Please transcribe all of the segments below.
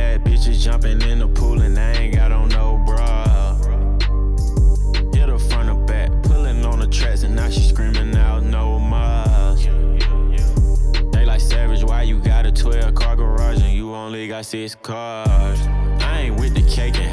Bad bitches jumping in the pool, and I ain't got on no bra. Hit her front or back, pulling on the tracks, and now she screaming out no more. They like savage, why you got a 12 car garage and you only got six cars? I ain't with the cake and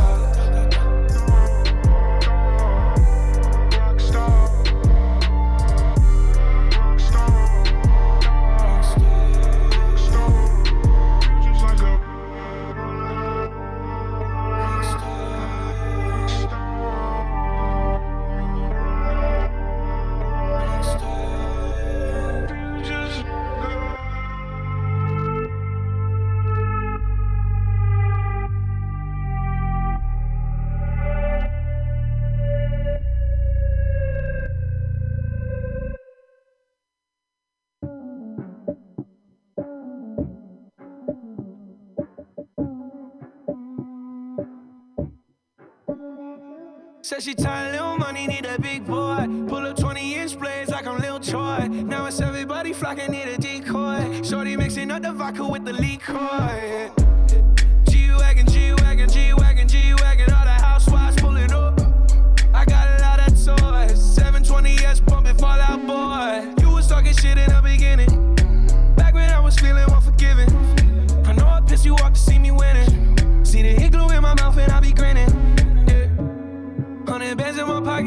Said she tired, little money, need a big boy. Pull up 20 inch blades like I'm Lil Troy. Now it's everybody flocking, need a decoy. Shorty mixing up the vodka with the liquor.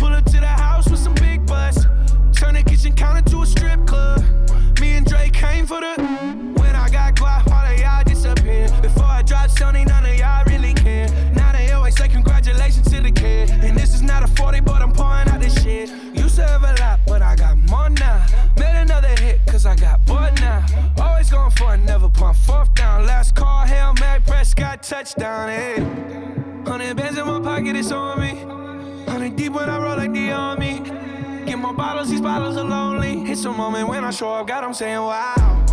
Pull up to the house with some big butts. Turn the kitchen counter to a strip club. Me and Drake came for the. When I got guap, all of y'all disappear. Before I dropped Sony, none of y'all really care. Now they always say congratulations to the kid. And this is not a 40, but I'm pouring out this shit. Used to have a lot, but I got more now. Made another hit, cause I got bored now. Always going for it, never pump fourth down. Last call, Hail Mary, Prescott, touchdown, hey. Hundred bands in my pocket, it's on me. Deep when I roll like the army. Get more bottles, these bottles are lonely. It's a moment when I show up, God, I'm saying wow.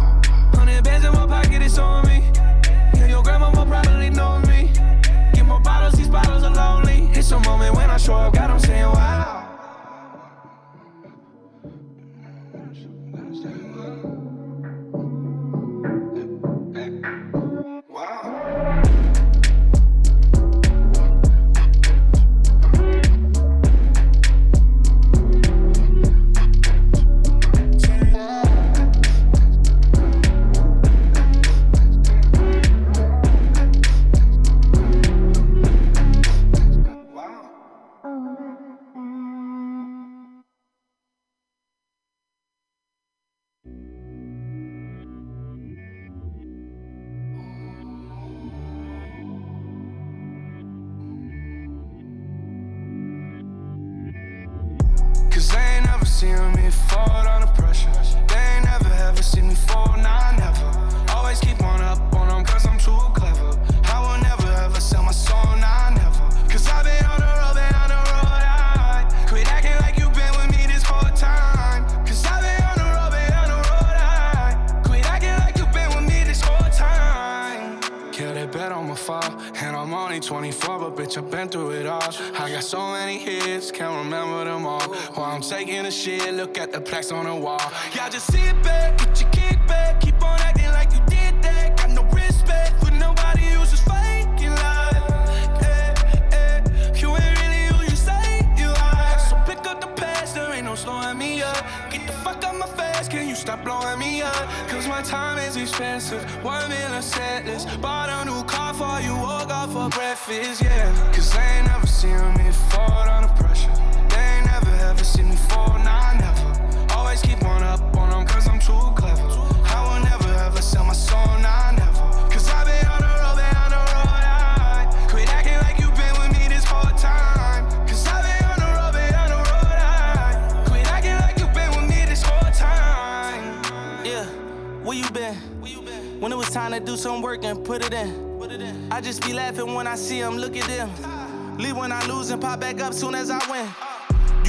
Hundred bands in my pocket, it's on me. Yeah, your grandma will probably know me. Get more bottles, these bottles are lonely. It's a moment when I show up, God, I'm saying wow. Expensive. One list. Bought a new car for you, woke up for breakfast, yeah. Cause I ain't never seen me fall under pressure. They ain't never ever seen me fall, nah, When it was time to do some work and put it in. I just be laughing when I see them, look at them. Leave when I lose and pop back up soon as I win.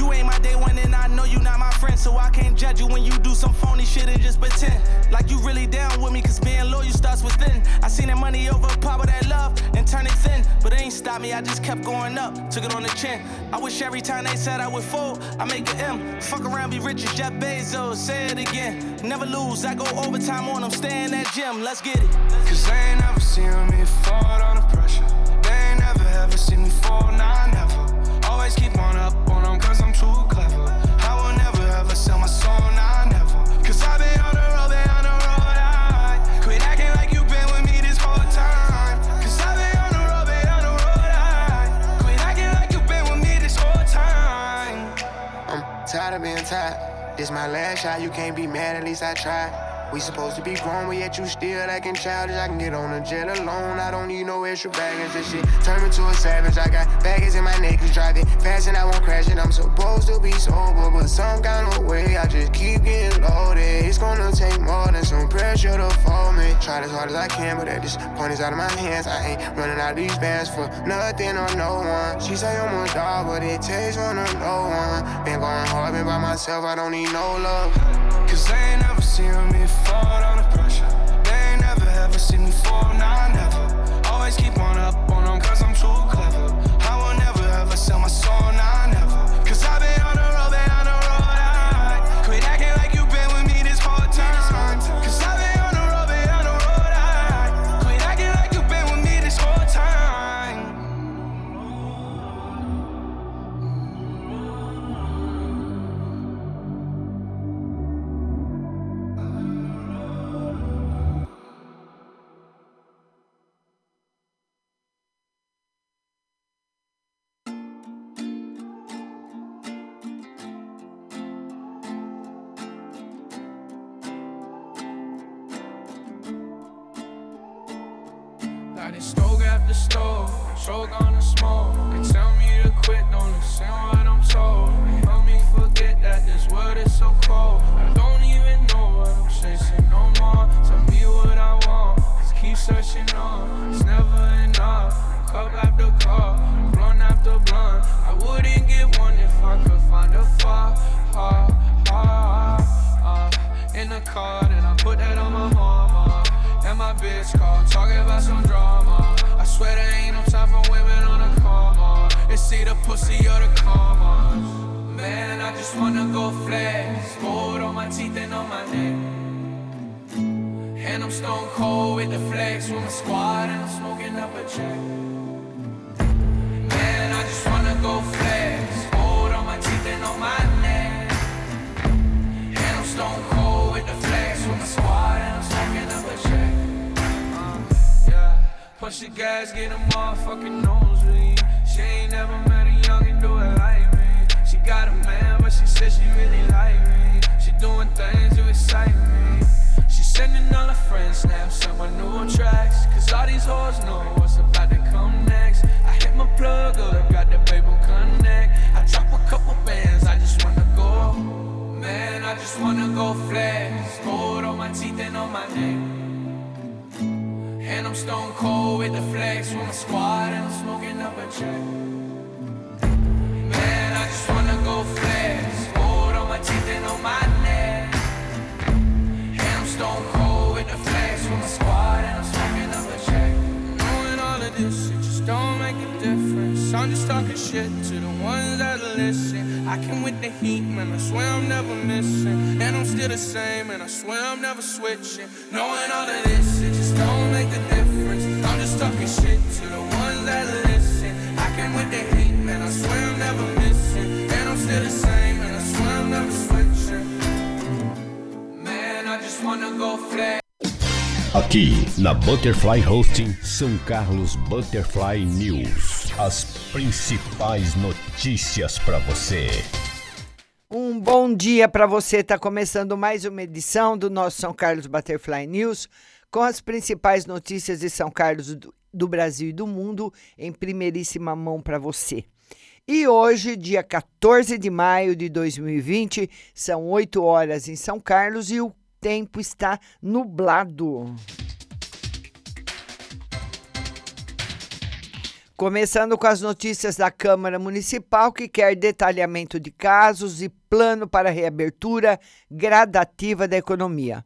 You ain't my day one and I know you not my friend, so I can't judge you when you do some phony shit and just pretend. Like you really down with me, cause being loyal starts within. I seen that money overpower that love and turn it thin, but it ain't stop me, I just kept going up, took it on the chin. I wish every time they said I would fold, I make an M. Fuck around, be rich as Jeff Bezos, say it again. Never lose, I go overtime on them, stay in that gym, let's get it. Cause they ain't never seen me fall under pressure. They ain't never ever seen me fall, nah, never. Always keep on up on cause I'm too clever. I will never ever sell my soul, nah, never. Cause I've been on the road, been on the road, I quit acting like you been with me this whole time. Cause I've been on the road, been on the road, I quit acting like you been with me this whole time. I'm tired of being tired. This my last shot, you can't be mad, at least I tried. We supposed to be grown, but yet you still acting childish. I can get on a jet alone. I don't need no extra baggage. This shit turn me to a savage. I got baggage in my neck, just drive it fast and I won't crash it. I'm supposed to be sober, but some kind of way I just keep getting loaded. It's gonna take more than some pressure to fold me. Try as hard as I can, but at this point it's out of my hands. I ain't running out of these bands for nothing or no one. She say I'm a dog, but it takes one or no one. Been going hard, been by myself. I don't need no love. Cause they ain't never seen me fall under pressure. They ain't never ever seen me fall, nah, never. Always keep on up on them cause I'm put that on my mama. And my bitch call, talking about some drama. I swear there ain't no time for women on a coma. It's either pussy or the commas. Man, I just wanna go flex. Gold on my teeth and on my neck. And I'm stone cold with the flex with my squad and I'm smoking up a check. Man, I just wanna go flex. Gold on my teeth and on my neck. And I'm stone cold with the flex Push the gas, get. She ain't never met a youngin' do it like me. She got a man, but she she really like me. She doing things to excite me. She sending all her friends snaps on my new tracks. Cause all these hoes know what's about to come next. I hit my plug up, got the. I drop a couple bands, I just wanna go. Man, I just wanna go flex. On my teeth and on my neck. And I'm stone cold with the flex with my squad and I'm smoking up a check. It just difference. shit to the ones that listen. I can with the heat, man, I swear I'm never missing. And I'm still the same, and I swear I'm never switching. Knowing all of this, it just don't make a difference. I'm just talking shit to the ones that listen. I can with the heat, man, I swear I'm never missing. And I'm still the same, and I swear I'm never switching. Man, I just wanna go flat. Aqui na Butterfly Hosting São Carlos Butterfly News. As principais notícias para você. Um bom dia para você. Está começando mais uma edição do nosso São Carlos Butterfly News com as principais notícias de São Carlos do, Brasil e do mundo em primeiríssima mão para você. E hoje, dia 14 de maio de 2020, são 8 horas em São Carlos e o tempo está nublado. Começando com as notícias da Câmara Municipal, que quer detalhamento de casos e plano para reabertura gradativa da economia.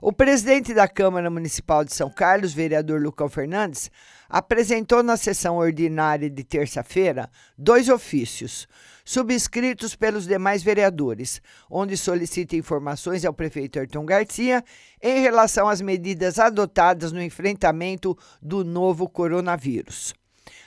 O presidente da Câmara Municipal de São Carlos, vereador Lucão Fernandes, apresentou na sessão ordinária de terça-feira dois ofícios, subscritos pelos demais vereadores, onde solicita informações ao prefeito Ayrton Garcia em relação às medidas adotadas no enfrentamento do novo coronavírus.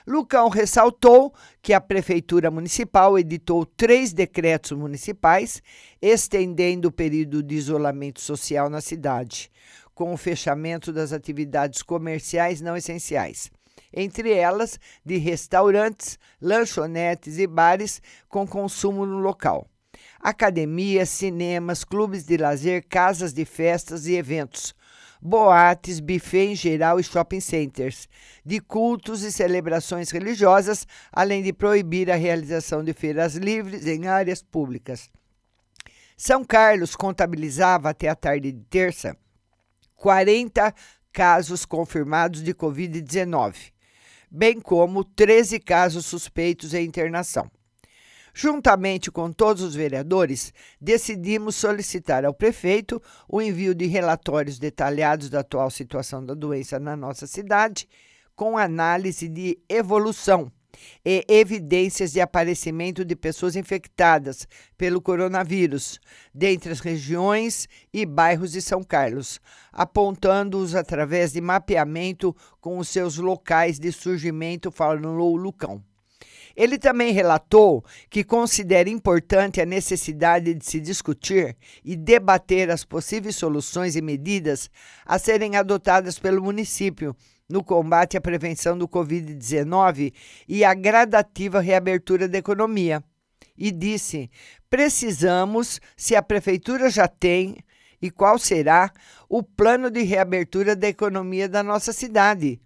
Lucão ressaltou que a Prefeitura Municipal editou três decretos municipais estendendo o período de isolamento social na cidade, com o fechamento das atividades comerciais não essenciais, entre elas de restaurantes, lanchonetes e bares com consumo no local. Academias, cinemas, clubes de lazer, casas de festas e eventos, boates, buffet em geral e shopping centers, de cultos e celebrações religiosas, além de proibir a realização de feiras livres em áreas públicas. São Carlos contabilizava até a tarde de terça 40 casos confirmados de Covid-19, bem como 13 casos suspeitos em internação. Juntamente com todos os vereadores, decidimos solicitar ao prefeito o envio de relatórios detalhados da atual situação da doença na nossa cidade, com análise de evolução e evidências de aparecimento de pessoas infectadas pelo coronavírus, dentre as regiões e bairros de São Carlos, apontando-os através de mapeamento com os seus locais de surgimento, falou Lucão. Ele também relatou que considera importante a necessidade de se discutir e debater as possíveis soluções e medidas a serem adotadas pelo município no combate à prevenção do Covid-19 e à gradativa reabertura da economia. E disse: precisamos, se a prefeitura já tem, e qual será, o plano de reabertura da economia da nossa cidade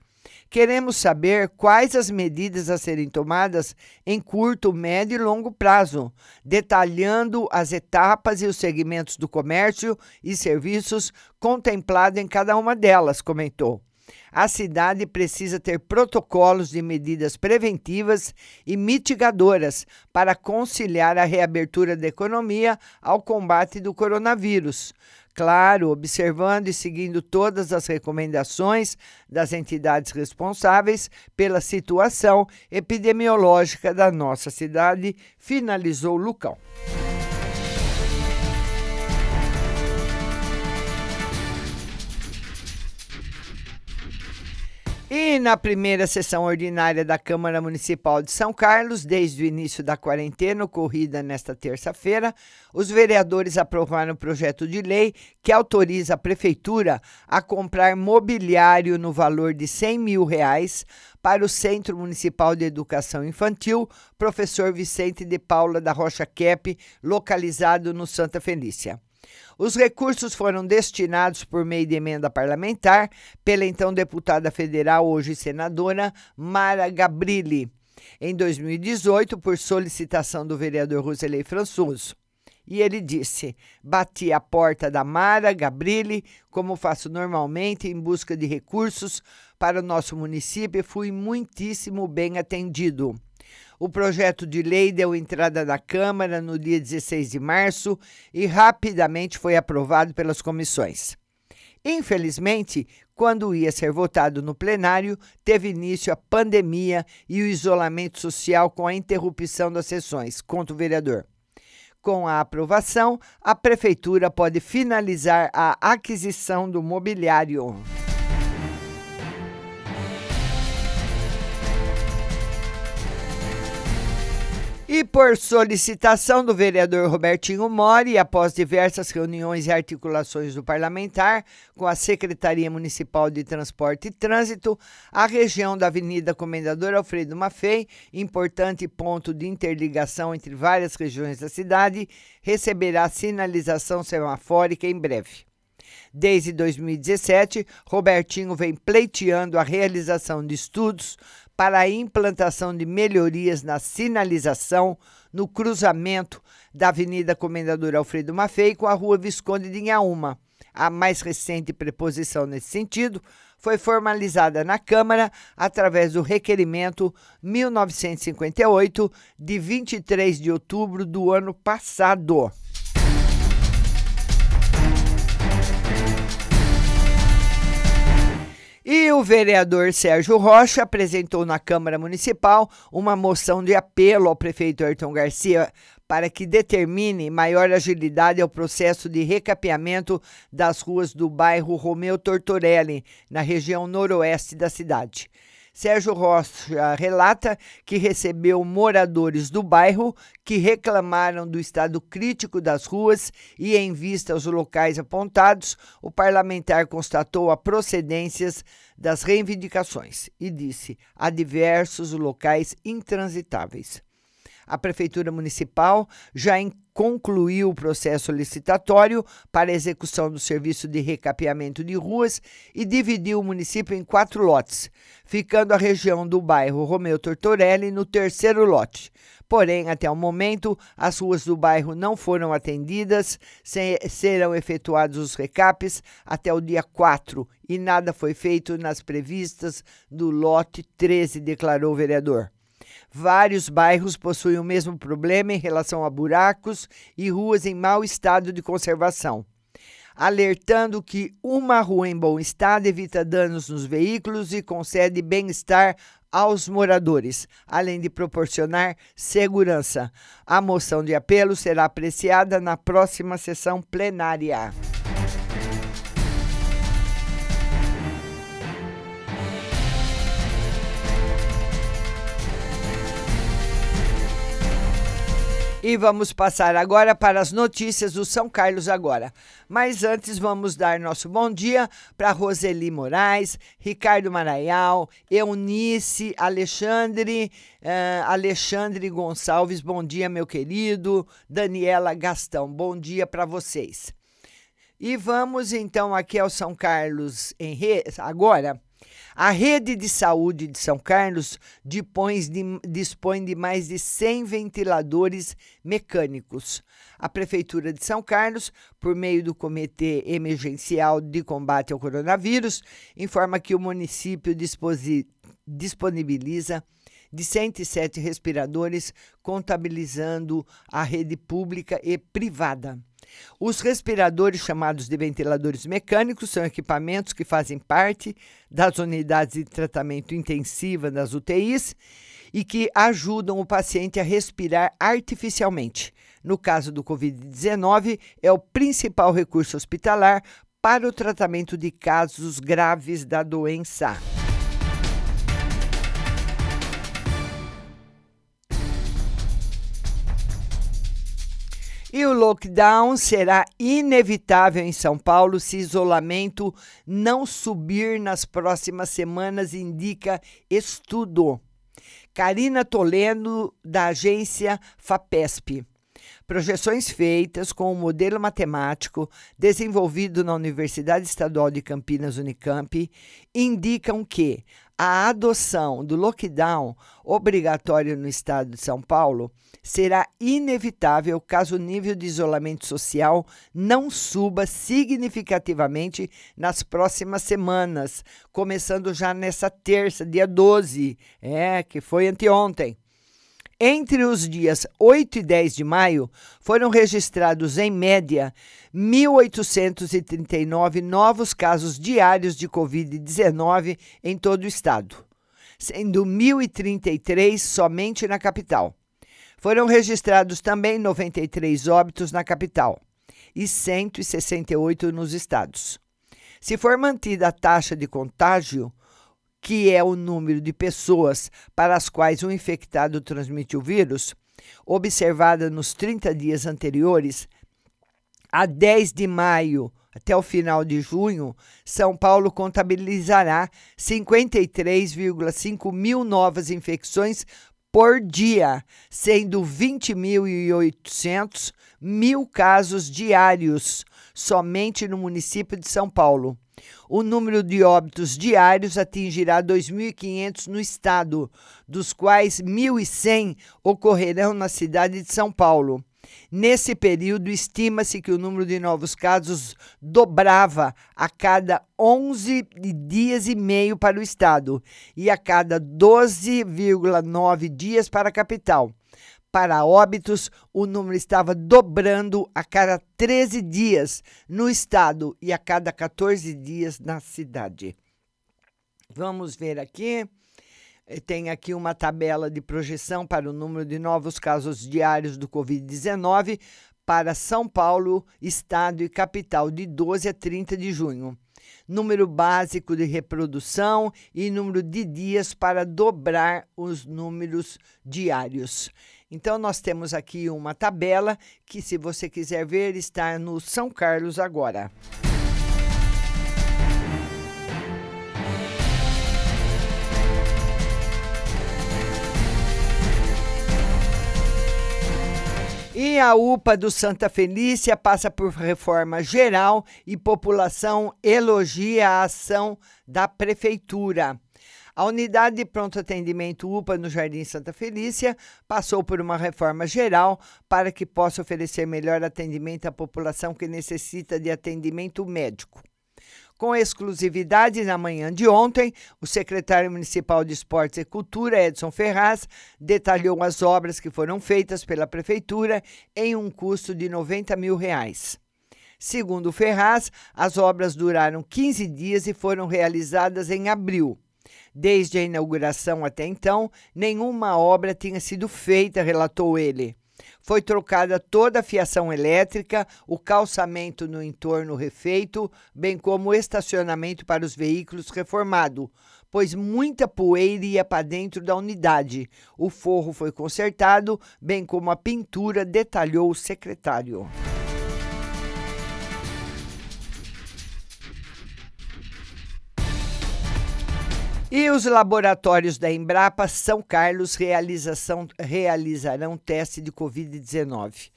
Queremos saber quais as medidas a serem tomadas em curto, médio e longo prazo, detalhando as etapas e os segmentos do comércio e serviços contemplado em cada uma delas, comentou. A cidade precisa ter protocolos de medidas preventivas e mitigadoras para conciliar a reabertura da economia ao combate do coronavírus, Claro, observando e seguindo todas as recomendações das entidades responsáveis pela situação epidemiológica da nossa cidade, finalizou Lucão. E na primeira sessão ordinária da Câmara Municipal de São Carlos, desde o início da quarentena ocorrida nesta terça-feira, os vereadores aprovaram o projeto de lei que autoriza a Prefeitura a comprar mobiliário no valor de 100 mil reais para o Centro Municipal de Educação Infantil, professor Vicente de Paula da Rocha Kep, localizado no Santa Felícia. Os recursos foram destinados por meio de emenda parlamentar pela então deputada federal, hoje senadora, Mara Gabrilli, em 2018, por solicitação do vereador Roselei Françoso. E ele disse: Bati a porta da Mara Gabrilli, como faço normalmente, em busca de recursos para o nosso município e fui muitíssimo bem atendido. O projeto de lei deu entrada na Câmara no dia 16 de março e rapidamente foi aprovado pelas comissões. Infelizmente, quando ia ser votado no plenário, teve início a pandemia e o isolamento social com a interrupção das sessões, contra o vereador. Com a aprovação, a Prefeitura pode finalizar a aquisição do mobiliário. E por solicitação do vereador Robertinho Mori, após diversas reuniões e articulações do parlamentar com a Secretaria Municipal de Transporte e Trânsito, a região da Avenida Comendador Alfredo Maffei, importante ponto de interligação entre várias regiões da cidade, receberá sinalização semafórica em breve. Desde 2017, Robertinho vem pleiteando a realização de estudos para a implantação de melhorias na sinalização no cruzamento da Avenida Comendador Alfredo Maffei com a Rua Visconde de Inhaúma. A mais recente preposição nesse sentido foi formalizada na Câmara através do requerimento 1958 de 23 de outubro do ano passado. E o vereador Sérgio Rocha apresentou na Câmara Municipal uma moção de apelo ao prefeito Ayrton Garcia para que determine maior agilidade ao processo de recapeamento das ruas do bairro Romeu Tortorelli, na região noroeste da cidade. Sérgio Rocha relata que recebeu moradores do bairro que reclamaram do estado crítico das ruas e, em vista aos locais apontados, o parlamentar constatou a procedências das reivindicações e disse: há diversos locais intransitáveis. A Prefeitura Municipal já concluiu o processo licitatório para execução do serviço de recapeamento de ruas e dividiu o município em quatro lotes, ficando a região do bairro Romeu Tortorelli no terceiro lote. Porém, até o momento, as ruas do bairro não foram atendidas, serão efetuados os recapes até o dia 4 e nada foi feito nas previstas do lote 13, declarou o vereador. Vários bairros possuem o mesmo problema em relação a buracos e ruas em mau estado de conservação, alertando que uma rua em bom estado evita danos nos veículos e concede bem-estar aos moradores, além de proporcionar segurança. A moção de apelo será apreciada na próxima sessão plenária. E vamos passar agora para as notícias do São Carlos agora. Mas antes vamos dar nosso bom dia para Roseli Moraes, Ricardo Maraial, Eunice, Alexandre, uh, Alexandre Gonçalves, bom dia, meu querido. Daniela Gastão, bom dia para vocês. E vamos então aqui ao São Carlos em Re... agora a rede de saúde de São Carlos dispõe de, dispõe de mais de 100 ventiladores mecânicos. A Prefeitura de São Carlos, por meio do Comitê Emergencial de Combate ao Coronavírus, informa que o município disponibiliza de 107 respiradores, contabilizando a rede pública e privada. Os respiradores, chamados de ventiladores mecânicos, são equipamentos que fazem parte das unidades de tratamento intensiva das UTIs e que ajudam o paciente a respirar artificialmente. No caso do Covid-19, é o principal recurso hospitalar para o tratamento de casos graves da doença. E o lockdown será inevitável em São Paulo se isolamento não subir nas próximas semanas, indica estudo. Karina Toledo, da agência FAPESP. Projeções feitas com o um modelo matemático desenvolvido na Universidade Estadual de Campinas, Unicamp, indicam que a adoção do lockdown obrigatório no estado de São Paulo será inevitável caso o nível de isolamento social não suba significativamente nas próximas semanas, começando já nessa terça, dia 12, é, que foi anteontem. Entre os dias 8 e 10 de maio, foram registrados, em média, 1.839 novos casos diários de Covid-19 em todo o estado, sendo 1.033 somente na capital. Foram registrados também 93 óbitos na capital e 168 nos estados. Se for mantida a taxa de contágio, que é o número de pessoas para as quais o infectado transmite o vírus, observada nos 30 dias anteriores, a 10 de maio até o final de junho, São Paulo contabilizará 53,5 mil novas infecções por dia, sendo 20.800 mil casos diários somente no município de São Paulo. O número de óbitos diários atingirá 2.500 no estado, dos quais 1.100 ocorrerão na cidade de São Paulo. Nesse período, estima-se que o número de novos casos dobrava a cada 11 dias e meio para o estado e a cada 12,9 dias para a capital para óbitos, o número estava dobrando a cada 13 dias no estado e a cada 14 dias na cidade. Vamos ver aqui. Eh, tem aqui uma tabela de projeção para o número de novos casos diários do Covid-19 para São Paulo, estado e capital, de 12 a 30 de junho. Número básico de reprodução e número de dias para dobrar os números diários. Então, nós temos aqui uma tabela que, se você quiser ver, está no São Carlos agora. E a UPA do Santa Felícia passa por reforma geral e população elogia a ação da prefeitura. A unidade de pronto atendimento UPA no Jardim Santa Felícia passou por uma reforma geral para que possa oferecer melhor atendimento à população que necessita de atendimento médico. Com exclusividade na manhã de ontem, o secretário municipal de Esportes e Cultura, Edson Ferraz, detalhou as obras que foram feitas pela prefeitura em um custo de 90 mil reais. Segundo Ferraz, as obras duraram 15 dias e foram realizadas em abril. Desde a inauguração até então, nenhuma obra tinha sido feita, relatou ele. Foi trocada toda a fiação elétrica, o calçamento no entorno refeito, bem como o estacionamento para os veículos reformado, pois muita poeira ia para dentro da unidade. O forro foi consertado, bem como a pintura, detalhou o secretário. E os laboratórios da Embrapa São Carlos realizarão teste de Covid-19.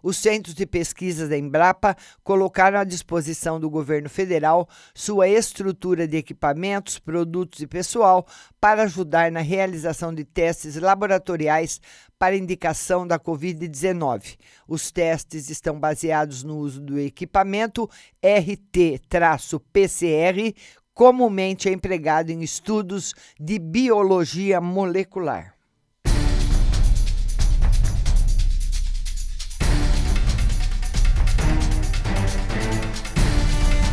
Os centros de pesquisa da Embrapa colocaram à disposição do governo federal sua estrutura de equipamentos, produtos e pessoal para ajudar na realização de testes laboratoriais para indicação da Covid-19. Os testes estão baseados no uso do equipamento RT-PCR comumente é empregado em estudos de biologia molecular.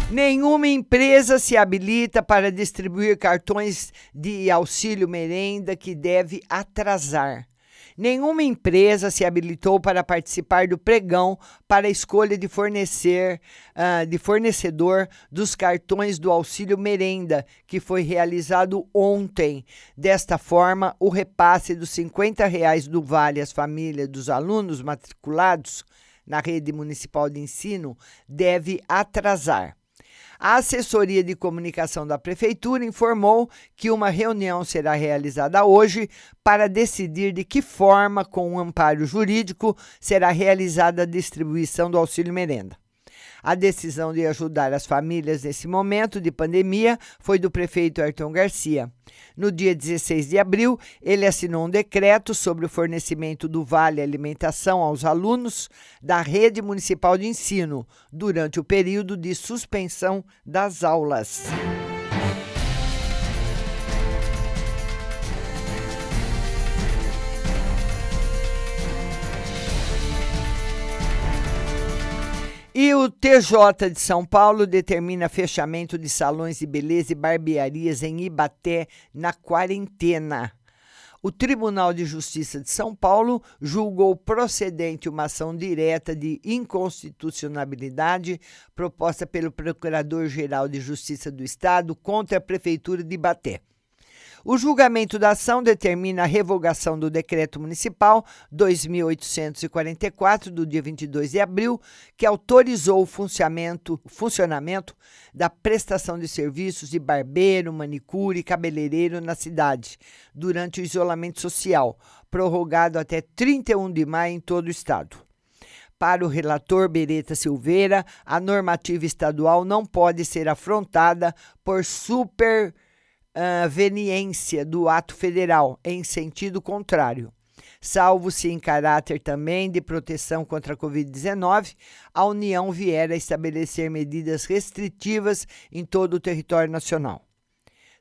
Nenhuma empresa se habilita para distribuir cartões de auxílio merenda que deve atrasar. Nenhuma empresa se habilitou para participar do pregão para a escolha de fornecer uh, de fornecedor dos cartões do auxílio merenda, que foi realizado ontem. Desta forma, o repasse dos 50 reais do Vale às famílias dos alunos matriculados na rede municipal de ensino deve atrasar. A assessoria de comunicação da Prefeitura informou que uma reunião será realizada hoje para decidir de que forma, com um amparo jurídico, será realizada a distribuição do auxílio merenda. A decisão de ajudar as famílias nesse momento de pandemia foi do prefeito Ayrton Garcia. No dia 16 de abril, ele assinou um decreto sobre o fornecimento do Vale Alimentação aos alunos da rede municipal de ensino durante o período de suspensão das aulas. E o TJ de São Paulo determina fechamento de salões de beleza e barbearias em Ibaté na quarentena. O Tribunal de Justiça de São Paulo julgou procedente uma ação direta de inconstitucionalidade proposta pelo Procurador-Geral de Justiça do Estado contra a Prefeitura de Ibaté. O julgamento da ação determina a revogação do decreto municipal 2844 do dia 22 de abril, que autorizou o funcionamento, funcionamento da prestação de serviços de barbeiro, manicure e cabeleireiro na cidade durante o isolamento social, prorrogado até 31 de maio em todo o estado. Para o relator Bereta Silveira, a normativa estadual não pode ser afrontada por super uh, veniência do ato federal em sentido contrário. Salvo se em caráter também de proteção contra a Covid-19, a União vier a estabelecer medidas restritivas em todo o território nacional.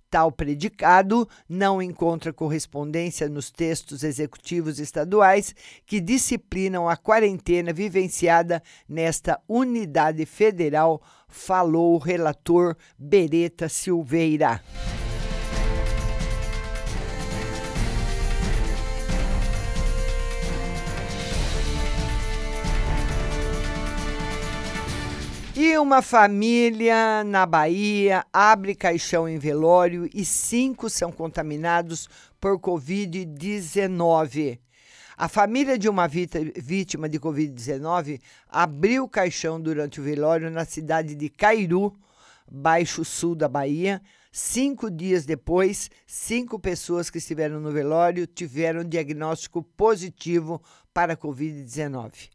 Tal predicado não encontra correspondência nos textos executivos estaduais que disciplinam a quarentena vivenciada nesta unidade federal, falou o relator Bereta Silveira. E uma família na Bahia abre caixão em velório e cinco são contaminados por Covid-19. A família de uma vítima de Covid-19 abriu caixão durante o velório na cidade de Cairu, Baixo Sul da Bahia. Cinco dias depois, cinco pessoas que estiveram no velório tiveram diagnóstico positivo para Covid-19.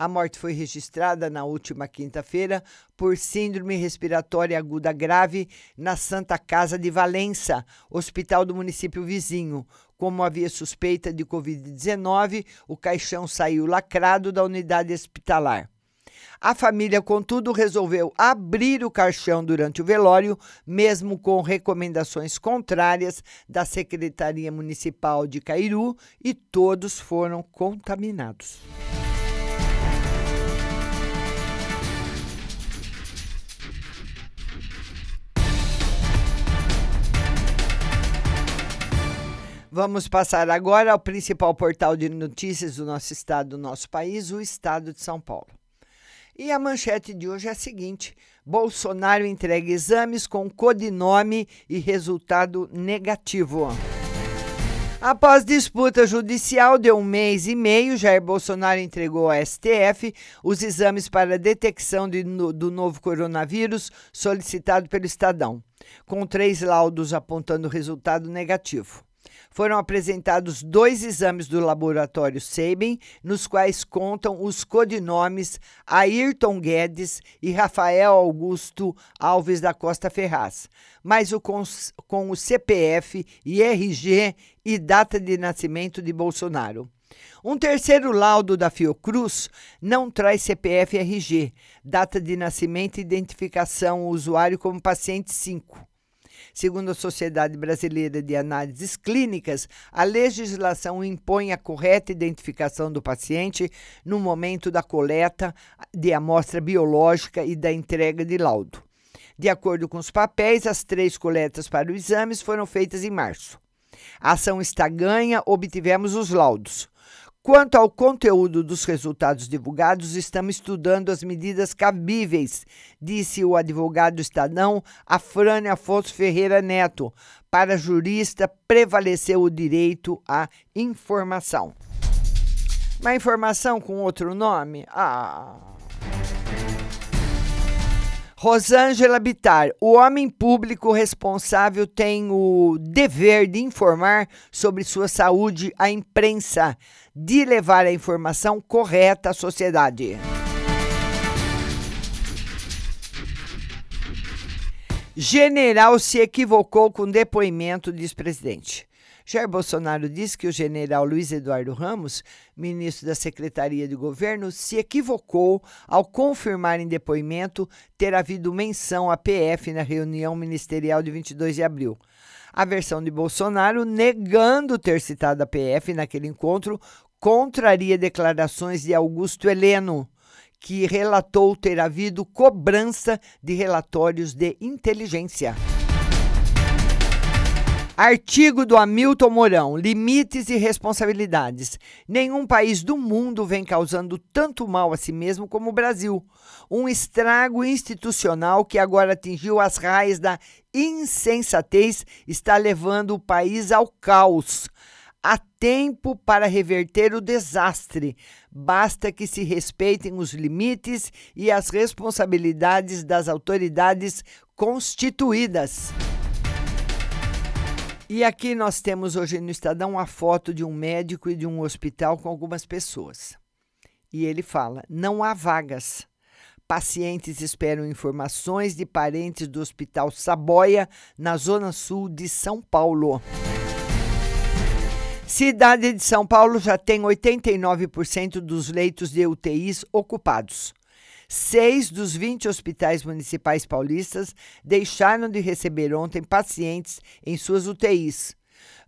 A morte foi registrada na última quinta-feira por síndrome respiratória aguda grave na Santa Casa de Valença, hospital do município vizinho. Como havia suspeita de Covid-19, o caixão saiu lacrado da unidade hospitalar. A família, contudo, resolveu abrir o caixão durante o velório, mesmo com recomendações contrárias da Secretaria Municipal de Cairu, e todos foram contaminados. Vamos passar agora ao principal portal de notícias do nosso estado, do nosso país, o Estado de São Paulo. E a manchete de hoje é a seguinte: Bolsonaro entrega exames com codinome e resultado negativo. Após disputa judicial de um mês e meio, Jair Bolsonaro entregou ao STF os exames para detecção de, do novo coronavírus solicitado pelo Estadão, com três laudos apontando resultado negativo foram apresentados dois exames do laboratório Sabin, nos quais contam os codinomes Ayrton Guedes e Rafael Augusto Alves da Costa Ferraz, mas o com, com o CPF e RG e data de nascimento de Bolsonaro. Um terceiro laudo da Fiocruz não traz CPF e RG, data de nascimento e identificação o usuário como paciente 5. Segundo a Sociedade Brasileira de Análises Clínicas, a legislação impõe a correta identificação do paciente no momento da coleta de amostra biológica e da entrega de laudo. De acordo com os papéis, as três coletas para os exames foram feitas em março. A ação está ganha, obtivemos os laudos. Quanto ao conteúdo dos resultados divulgados, estamos estudando as medidas cabíveis, disse o advogado Estadão Afrânio Afonso Ferreira Neto. Para jurista, prevaleceu o direito à informação. Uma informação com outro nome? Ah. Rosângela Bitar, o homem público responsável tem o dever de informar sobre sua saúde à imprensa de levar a informação correta à sociedade. General se equivocou com depoimento, diz presidente. Jair Bolsonaro disse que o general Luiz Eduardo Ramos, ministro da Secretaria de Governo, se equivocou ao confirmar em depoimento ter havido menção à PF na reunião ministerial de 22 de abril. A versão de Bolsonaro, negando ter citado a PF naquele encontro, contraria declarações de Augusto Heleno, que relatou ter havido cobrança de relatórios de inteligência. Artigo do Hamilton Mourão: Limites e responsabilidades. Nenhum país do mundo vem causando tanto mal a si mesmo como o Brasil. Um estrago institucional que agora atingiu as raias da insensatez está levando o país ao caos. Há tempo para reverter o desastre. Basta que se respeitem os limites e as responsabilidades das autoridades constituídas. E aqui nós temos hoje no Estadão a foto de um médico e de um hospital com algumas pessoas. E ele fala: não há vagas. Pacientes esperam informações de parentes do Hospital Saboia, na zona sul de São Paulo. Cidade de São Paulo já tem 89% dos leitos de UTIs ocupados. Seis dos 20 hospitais municipais paulistas deixaram de receber ontem pacientes em suas UTIs. Uh,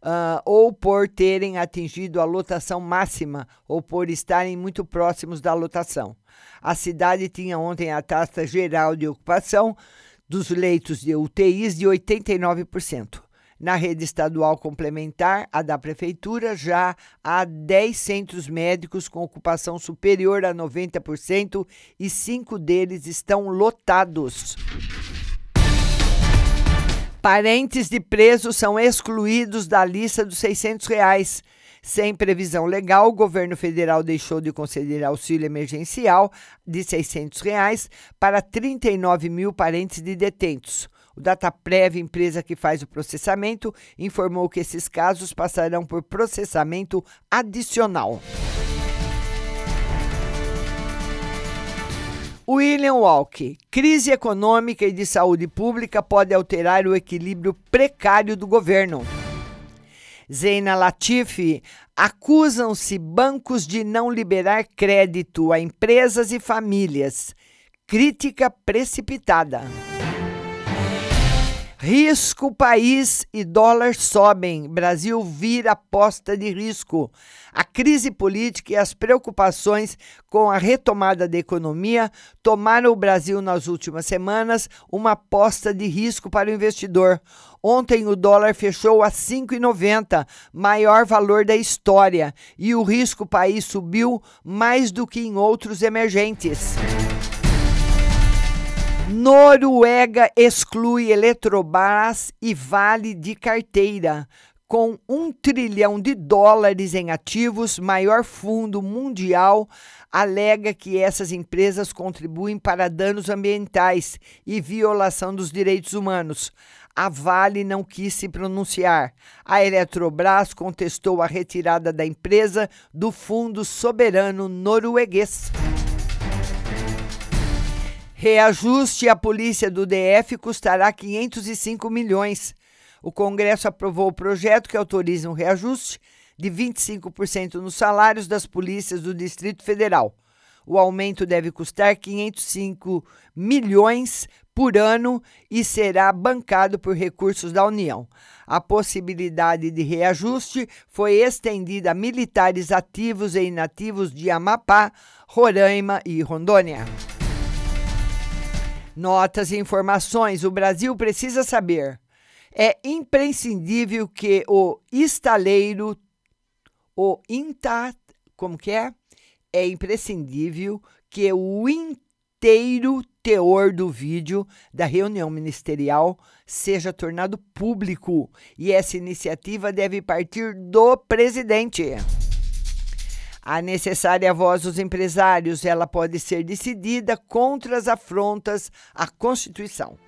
ah, ou por terem atingido a lotação máxima, ou por estarem muito próximos da lotação. A cidade tinha ontem a taxa geral de ocupação dos leitos de UTIs de 89%. Na rede estadual complementar, a da Prefeitura, já há 10 centros médicos com ocupação superior a 90% e cinco deles estão lotados. Parentes de presos são excluídos da lista dos 600 reais. Sem previsão legal, o governo federal deixou de conceder auxílio emergencial de 600 reais para 39 mil parentes de detentos. O Dataprev, empresa que faz o processamento, informou que esses casos passarão por processamento adicional. William Walke, crise econômica e de saúde pública pode alterar o equilíbrio precário do governo. Zeina Latifi, acusam-se bancos de não liberar crédito a empresas e famílias. Crítica precipitada. Risco país e dólar sobem. Brasil vira aposta de risco. A crise política e as preocupações com a retomada da economia tomaram o Brasil nas últimas semanas uma aposta de risco para o investidor. Ontem o dólar fechou a 5,90, maior valor da história, e o risco país subiu mais do que em outros emergentes. Noruega exclui Eletrobras e Vale de carteira. Com um trilhão de dólares em ativos, maior fundo mundial alega que essas empresas contribuem para danos ambientais e violação dos direitos humanos. A Vale não quis se pronunciar. A Eletrobras contestou a retirada da empresa do Fundo Soberano Norueguês. Reajuste à polícia do DF custará 505 milhões. O Congresso aprovou o projeto que autoriza um reajuste de 25% nos salários das polícias do Distrito Federal. O aumento deve custar 505 milhões por ano e será bancado por recursos da União. A possibilidade de reajuste foi estendida a militares ativos e inativos de Amapá, Roraima e Rondônia. Notas e informações: o Brasil precisa saber. É imprescindível que o estaleiro, o INTA, como que é? É imprescindível que o inteiro teor do vídeo da reunião ministerial seja tornado público e essa iniciativa deve partir do presidente. A necessária voz dos empresários, ela pode ser decidida contra as afrontas à Constituição.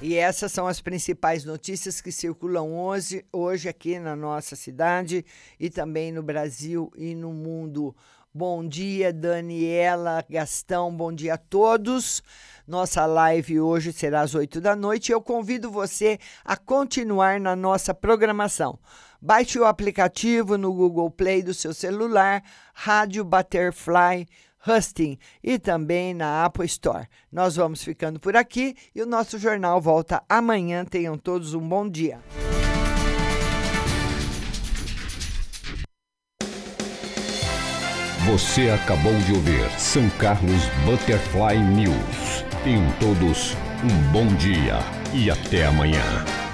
E essas são as principais notícias que circulam hoje, hoje aqui na nossa cidade e também no Brasil e no mundo. Bom dia, Daniela, Gastão, bom dia a todos. Nossa live hoje será às 8 da noite e eu convido você a continuar na nossa programação. Baixe o aplicativo no Google Play do seu celular, Rádio Butterfly Husting e também na Apple Store. Nós vamos ficando por aqui e o nosso jornal volta amanhã. Tenham todos um bom dia. Você acabou de ouvir São Carlos Butterfly News. Tenham todos um bom dia e até amanhã.